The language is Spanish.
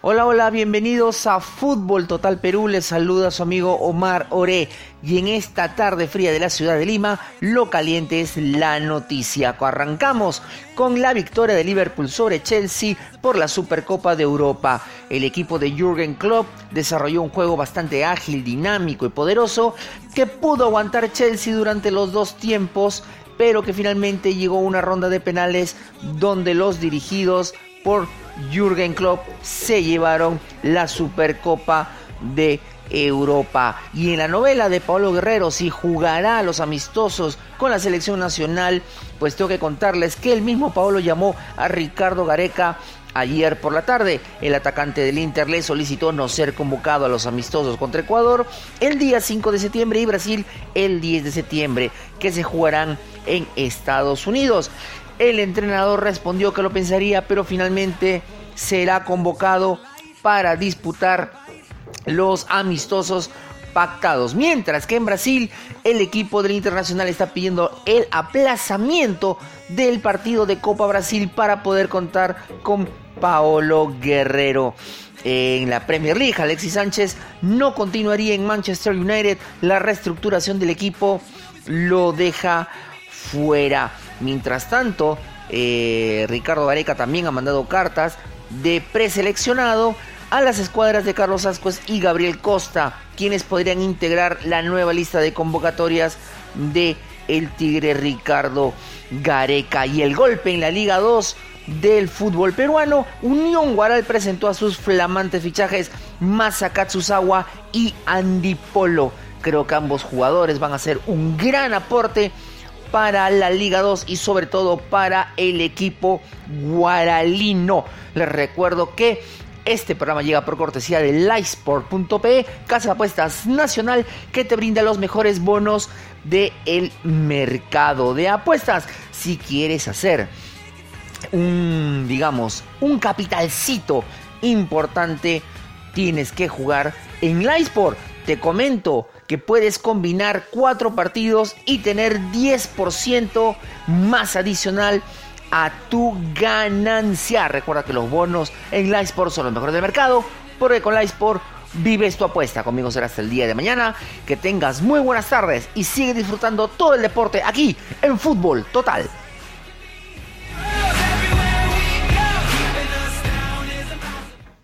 Hola, hola, bienvenidos a Fútbol Total Perú. Les saluda su amigo Omar Oré. Y en esta tarde fría de la ciudad de Lima, lo caliente es la noticia. Arrancamos con la victoria de Liverpool sobre Chelsea por la Supercopa de Europa. El equipo de Jürgen Klopp desarrolló un juego bastante ágil, dinámico y poderoso que pudo aguantar Chelsea durante los dos tiempos, pero que finalmente llegó a una ronda de penales donde los dirigidos por Jürgen Klopp se llevaron la Supercopa de Europa. Y en la novela de Pablo Guerrero, si jugará a los amistosos con la selección nacional, pues tengo que contarles que el mismo Pablo llamó a Ricardo Gareca ayer por la tarde. El atacante del Inter le solicitó no ser convocado a los amistosos contra Ecuador el día 5 de septiembre y Brasil el 10 de septiembre, que se jugarán en Estados Unidos. El entrenador respondió que lo pensaría, pero finalmente será convocado para disputar los amistosos pactados. Mientras que en Brasil el equipo del Internacional está pidiendo el aplazamiento del partido de Copa Brasil para poder contar con Paolo Guerrero. En la Premier League, Alexis Sánchez no continuaría en Manchester United. La reestructuración del equipo lo deja fuera. Mientras tanto, eh, Ricardo Vareca también ha mandado cartas de preseleccionado a las escuadras de Carlos Ascuez y Gabriel Costa, quienes podrían integrar la nueva lista de convocatorias de el Tigre Ricardo Gareca. Y el golpe en la Liga 2 del fútbol peruano, Unión Guaral presentó a sus flamantes fichajes Masa Katsuzawa y Andy Polo. Creo que ambos jugadores van a ser un gran aporte para la Liga 2 y sobre todo para el equipo guaralino. Les recuerdo que este programa llega por cortesía de livesport.pe, casa de apuestas nacional que te brinda los mejores bonos del el mercado de apuestas. Si quieres hacer un, digamos, un capitalcito importante, tienes que jugar en Livesport. Te comento que puedes combinar cuatro partidos y tener 10% más adicional a tu ganancia. Recuerda que los bonos en Livesport son los mejores del mercado, porque con Livesport vives tu apuesta. Conmigo será hasta el día de mañana. Que tengas muy buenas tardes y sigue disfrutando todo el deporte aquí en Fútbol Total.